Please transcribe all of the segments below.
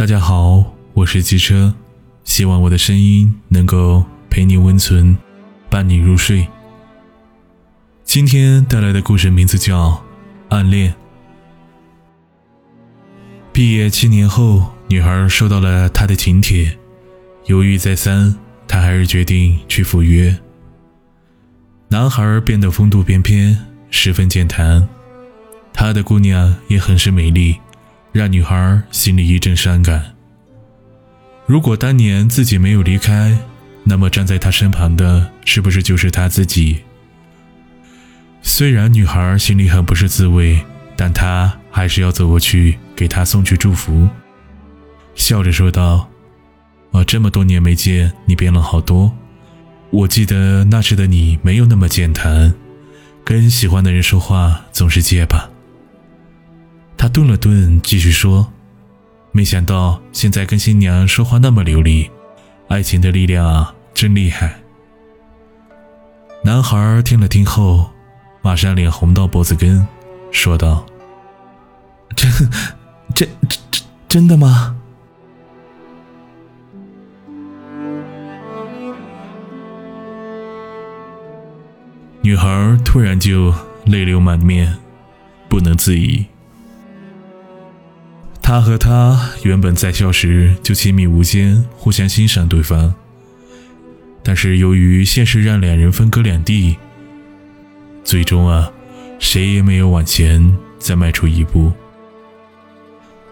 大家好，我是机车，希望我的声音能够陪你温存，伴你入睡。今天带来的故事名字叫《暗恋》。毕业七年后，女孩收到了他的请帖，犹豫再三，她还是决定去赴约。男孩变得风度翩翩，十分健谈，他的姑娘也很是美丽。让女孩心里一阵伤感。如果当年自己没有离开，那么站在他身旁的是不是就是他自己？虽然女孩心里很不是滋味，但她还是要走过去给他送去祝福，笑着说道：“啊，这么多年没见，你变了好多。我记得那时的你没有那么健谈，跟喜欢的人说话总是结巴。”他顿了顿，继续说：“没想到现在跟新娘说话那么流利，爱情的力量啊，真厉害。”男孩听了听后，马上脸红到脖子根，说道：“真、真、真、真的吗？”女孩突然就泪流满面，不能自已。他和她原本在校时就亲密无间，互相欣赏对方。但是由于现实让两人分隔两地，最终啊，谁也没有往前再迈出一步。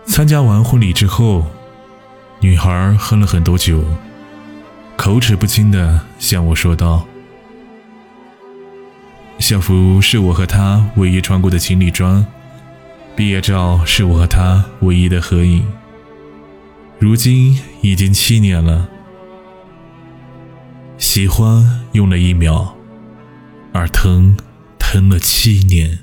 参加完婚礼之后，女孩喝了很多酒，口齿不清的向我说道：“校服是我和他唯一穿过的情侣装。”毕业照是我和他唯一的合影。如今已经七年了，喜欢用了一秒，而疼疼了七年。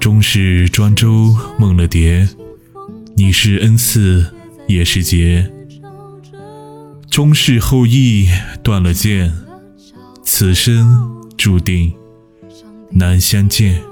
终是庄周梦了蝶，你是恩赐也是劫。终是后羿断了剑，此生注定难相见。